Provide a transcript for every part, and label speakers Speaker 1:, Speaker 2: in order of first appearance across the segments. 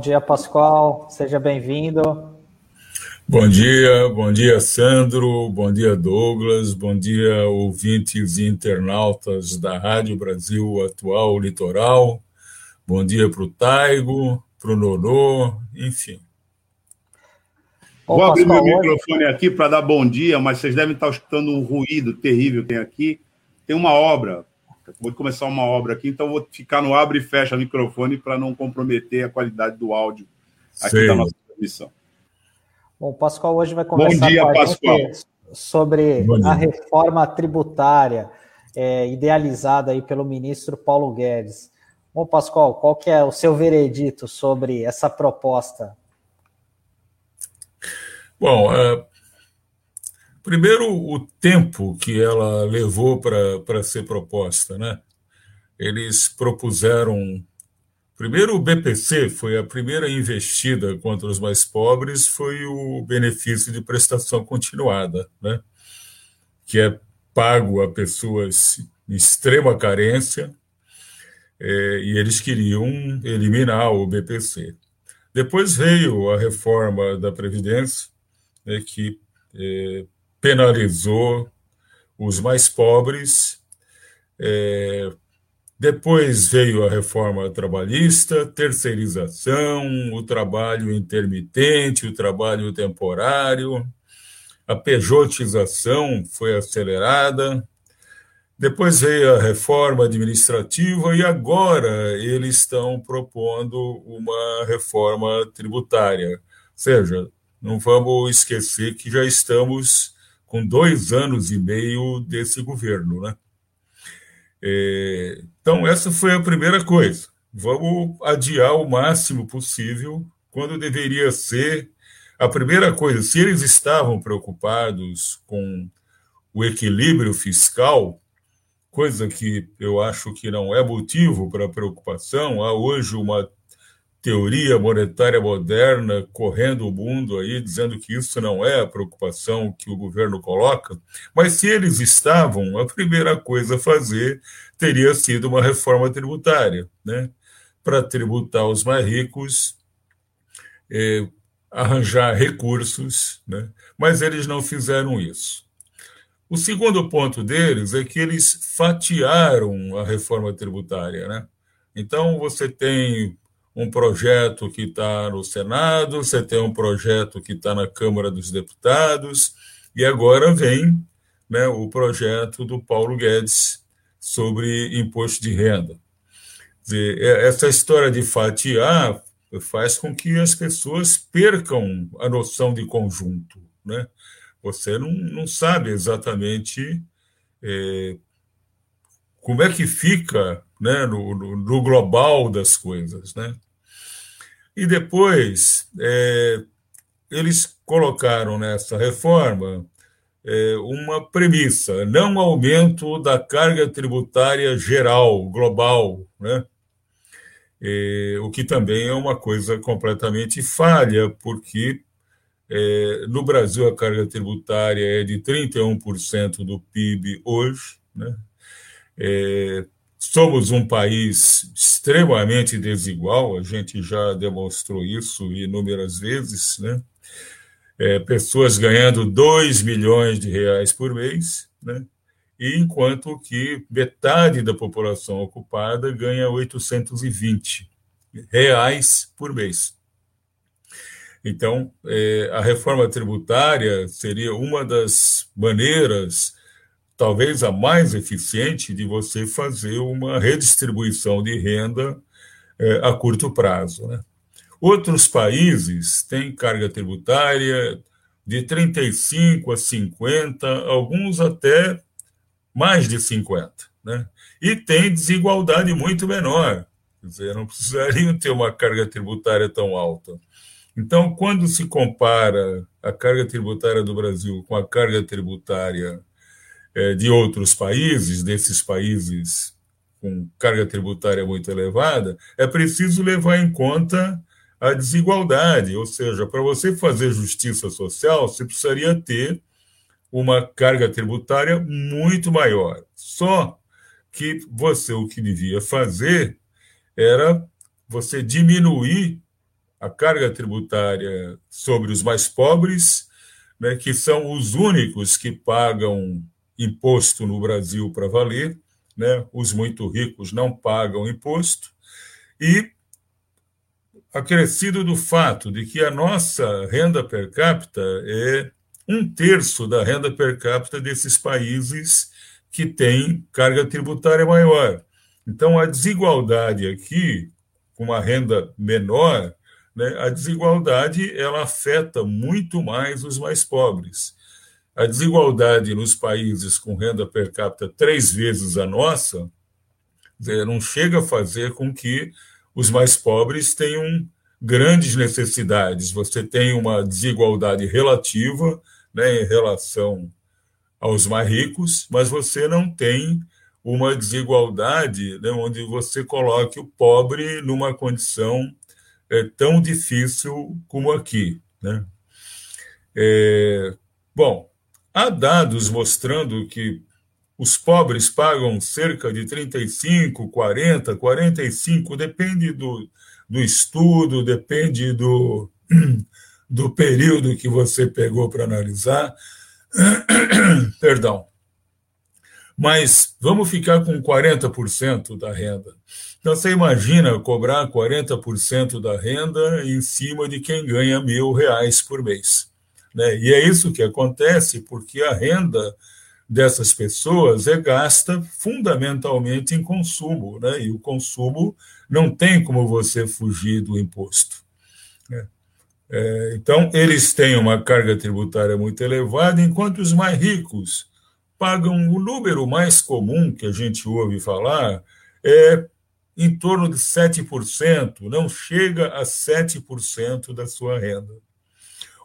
Speaker 1: Bom dia, Pascoal. Seja bem-vindo.
Speaker 2: Bom dia, bom dia, Sandro. Bom dia, Douglas. Bom dia, ouvintes e internautas da Rádio Brasil Atual Litoral. Bom dia para o Taigo, para o Nonô, enfim.
Speaker 3: Vou abrir meu microfone aqui para dar bom dia, mas vocês devem estar escutando um ruído terrível que tem aqui. Tem uma obra, vou começar uma obra aqui, então vou ficar no abre e fecha microfone para não comprometer a qualidade do áudio aqui Sei. da nossa transmissão.
Speaker 1: Bom, o Pascoal hoje vai conversar
Speaker 3: Bom dia, com a Pascoal.
Speaker 1: gente sobre a reforma tributária é, idealizada aí pelo ministro Paulo Guedes. Bom, Pascoal, qual que é o seu veredito sobre essa proposta?
Speaker 2: Bom, é, primeiro o tempo que ela levou para ser proposta, né? Eles propuseram Primeiro, o BPC foi a primeira investida contra os mais pobres, foi o benefício de prestação continuada, né? que é pago a pessoas em extrema carência, é, e eles queriam eliminar o BPC. Depois veio a reforma da Previdência, né, que é, penalizou os mais pobres, é, depois veio a reforma trabalhista, terceirização, o trabalho intermitente, o trabalho temporário, a pejotização foi acelerada. Depois veio a reforma administrativa e agora eles estão propondo uma reforma tributária. Ou seja, não vamos esquecer que já estamos com dois anos e meio desse governo, né? É, então, essa foi a primeira coisa. Vamos adiar o máximo possível, quando deveria ser a primeira coisa. Se eles estavam preocupados com o equilíbrio fiscal, coisa que eu acho que não é motivo para preocupação, há hoje uma teoria monetária moderna correndo o mundo aí, dizendo que isso não é a preocupação que o governo coloca, mas se eles estavam, a primeira coisa a fazer teria sido uma reforma tributária, né? para tributar os mais ricos, é, arranjar recursos, né? mas eles não fizeram isso. O segundo ponto deles é que eles fatiaram a reforma tributária. Né? Então, você tem um projeto que está no Senado, você tem um projeto que está na Câmara dos Deputados, e agora vem né, o projeto do Paulo Guedes sobre imposto de renda. É, essa história de fatiar faz com que as pessoas percam a noção de conjunto. Né? Você não, não sabe exatamente é, como é que fica né, no, no, no, global das coisas. Né? E depois, é, eles colocaram nessa reforma é, uma premissa: não aumento da carga tributária geral, global, né? É, o que também é uma coisa completamente falha, porque é, no Brasil a carga tributária é de 31% do PIB hoje, né? É, somos um país extremamente desigual, a gente já demonstrou isso inúmeras vezes, né? É, pessoas ganhando 2 milhões de reais por mês, né? e enquanto que metade da população ocupada ganha 820 reais por mês. Então, é, a reforma tributária seria uma das maneiras talvez a mais eficiente de você fazer uma redistribuição de renda é, a curto prazo. Né? Outros países têm carga tributária de 35 a 50, alguns até mais de 50, né? E tem desigualdade muito menor. Quer dizer, não precisariam ter uma carga tributária tão alta. Então, quando se compara a carga tributária do Brasil com a carga tributária de outros países, desses países com carga tributária muito elevada, é preciso levar em conta a desigualdade, ou seja, para você fazer justiça social, você precisaria ter uma carga tributária muito maior. Só que você o que devia fazer era você diminuir a carga tributária sobre os mais pobres, né, que são os únicos que pagam imposto no Brasil para valer, né, os muito ricos não pagam imposto, e acrescido do fato de que a nossa renda per capita é um terço da renda per capita desses países que têm carga tributária maior. Então, a desigualdade aqui, com uma renda menor, né, a desigualdade ela afeta muito mais os mais pobres. A desigualdade nos países com renda per capita três vezes a nossa não chega a fazer com que os mais pobres tenham grandes necessidades. Você tem uma desigualdade relativa né, em relação aos mais ricos, mas você não tem uma desigualdade né, onde você coloque o pobre numa condição é, tão difícil como aqui. Né? É, bom, há dados mostrando que os pobres pagam cerca de 35, 40, 45, depende do, do estudo, depende do, do período que você pegou para analisar. Perdão. Mas vamos ficar com 40% da renda. Então, você imagina cobrar 40% da renda em cima de quem ganha mil reais por mês. Né? E é isso que acontece porque a renda dessas pessoas é gasta fundamentalmente em consumo, né? e o consumo não tem como você fugir do imposto. Né? É, então, eles têm uma carga tributária muito elevada, enquanto os mais ricos pagam o número mais comum que a gente ouve falar é em torno de 7%, não chega a 7% da sua renda.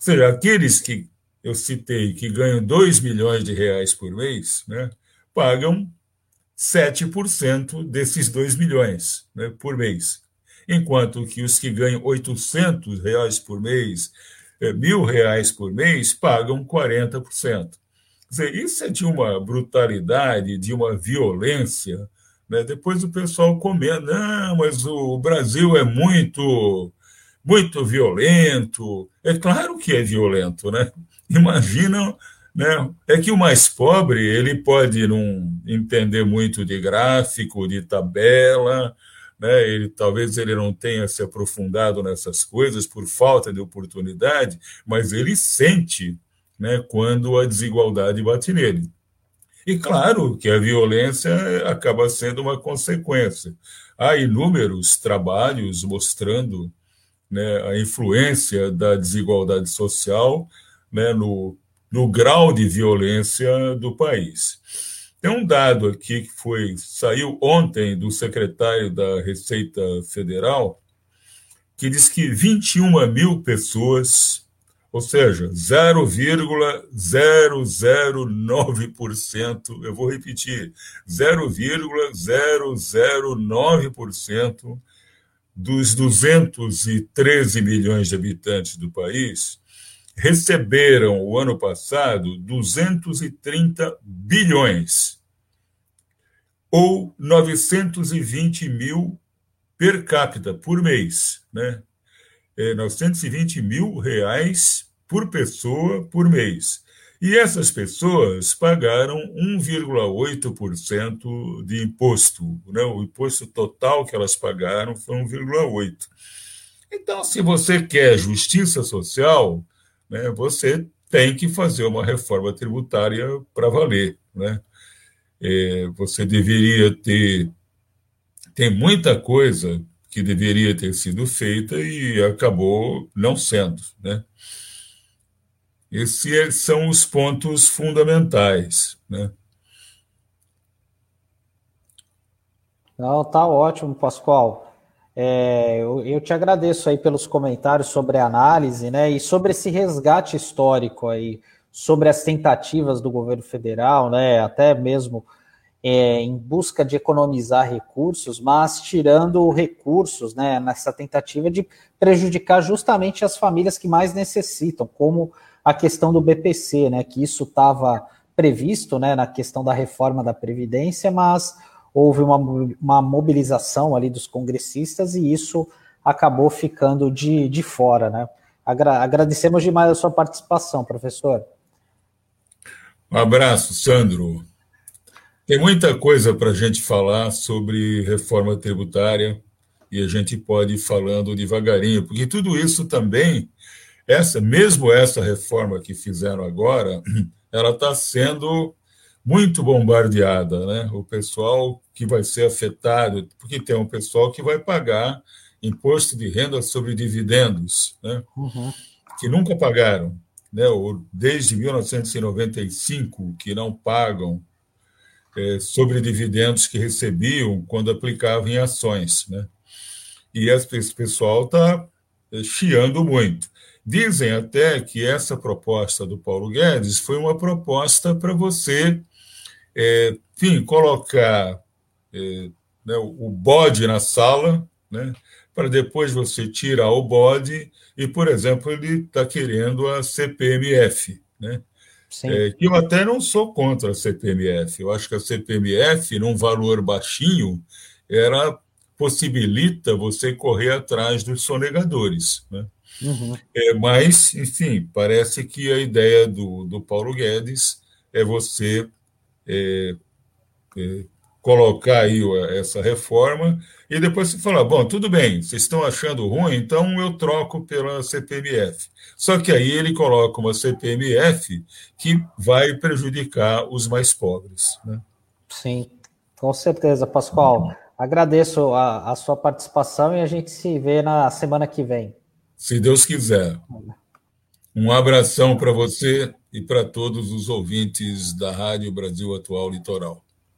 Speaker 2: Seja, aqueles que eu citei que ganham 2 milhões de reais por mês, né, pagam 7% desses 2 milhões né, por mês. Enquanto que os que ganham 800 reais por mês, é, mil reais por mês, pagam 40%. Quer dizer, isso é de uma brutalidade, de uma violência. Né? Depois o pessoal comenta, não, mas o Brasil é muito, muito violento. É claro que é violento, né? Imaginam, né? É que o mais pobre ele pode não entender muito de gráfico, de tabela, né? Ele talvez ele não tenha se aprofundado nessas coisas por falta de oportunidade, mas ele sente né, quando a desigualdade bate nele. E claro que a violência acaba sendo uma consequência. Há inúmeros trabalhos mostrando né, a influência da desigualdade social né, no, no grau de violência do país. Tem um dado aqui que foi saiu ontem do secretário da Receita Federal que diz que 21 mil pessoas ou seja, 0,009%, eu vou repetir, 0,009% dos 213 milhões de habitantes do país receberam o ano passado 230 bilhões, ou 920 mil per capita por mês, né? é, 920 mil reais por pessoa por mês. E essas pessoas pagaram 1,8% de imposto. Né? O imposto total que elas pagaram foi 1,8%. Então, se você quer justiça social, né, você tem que fazer uma reforma tributária para valer. Né? É, você deveria ter. Tem muita coisa que deveria ter sido feita e acabou não sendo. Né? Esses são os pontos fundamentais. Né?
Speaker 1: Não, tá ótimo, Pascoal. É, eu, eu, te agradeço aí pelos comentários sobre a análise, né? E sobre esse resgate histórico aí, sobre as tentativas do governo federal, né? Até mesmo é, em busca de economizar recursos, mas tirando recursos né, nessa tentativa de prejudicar justamente as famílias que mais necessitam, como a questão do BPC, né, que isso estava previsto né, na questão da reforma da Previdência, mas houve uma, uma mobilização ali dos congressistas e isso acabou ficando de, de fora, né? Agra agradecemos demais a sua participação, professor.
Speaker 2: Um abraço, Sandro. Tem muita coisa para a gente falar sobre reforma tributária e a gente pode ir falando devagarinho, porque tudo isso também, essa mesmo essa reforma que fizeram agora, ela está sendo muito bombardeada, né? O pessoal que vai ser afetado, porque tem um pessoal que vai pagar imposto de renda sobre dividendos, né? Uhum. Que nunca pagaram, né? Desde 1995 que não pagam é, sobre dividendos que recebiam quando aplicavam em ações. Né? E esse pessoal está chiando muito. Dizem até que essa proposta do Paulo Guedes foi uma proposta para você, é, enfim, colocar é, né, o bode na sala, né, para depois você tirar o bode, e, por exemplo, ele está querendo a CPMF, né, é, que eu até não sou contra a CPMF. Eu acho que a CPMF, num valor baixinho, era possibilita você correr atrás dos sonegadores. Né? Uhum. É, mas, enfim, parece que a ideia do, do Paulo Guedes é você é, é, colocar aí essa reforma e depois você falar, bom, tudo bem, vocês estão achando ruim, então eu troco pela CPMF. Só que aí ele coloca uma CPMF que vai prejudicar os mais pobres. Né?
Speaker 1: Sim, com certeza, Pascoal. Agradeço a, a sua participação e a gente se vê na semana que vem.
Speaker 2: Se Deus quiser. Um abração para você e para todos os ouvintes da Rádio Brasil Atual Litoral.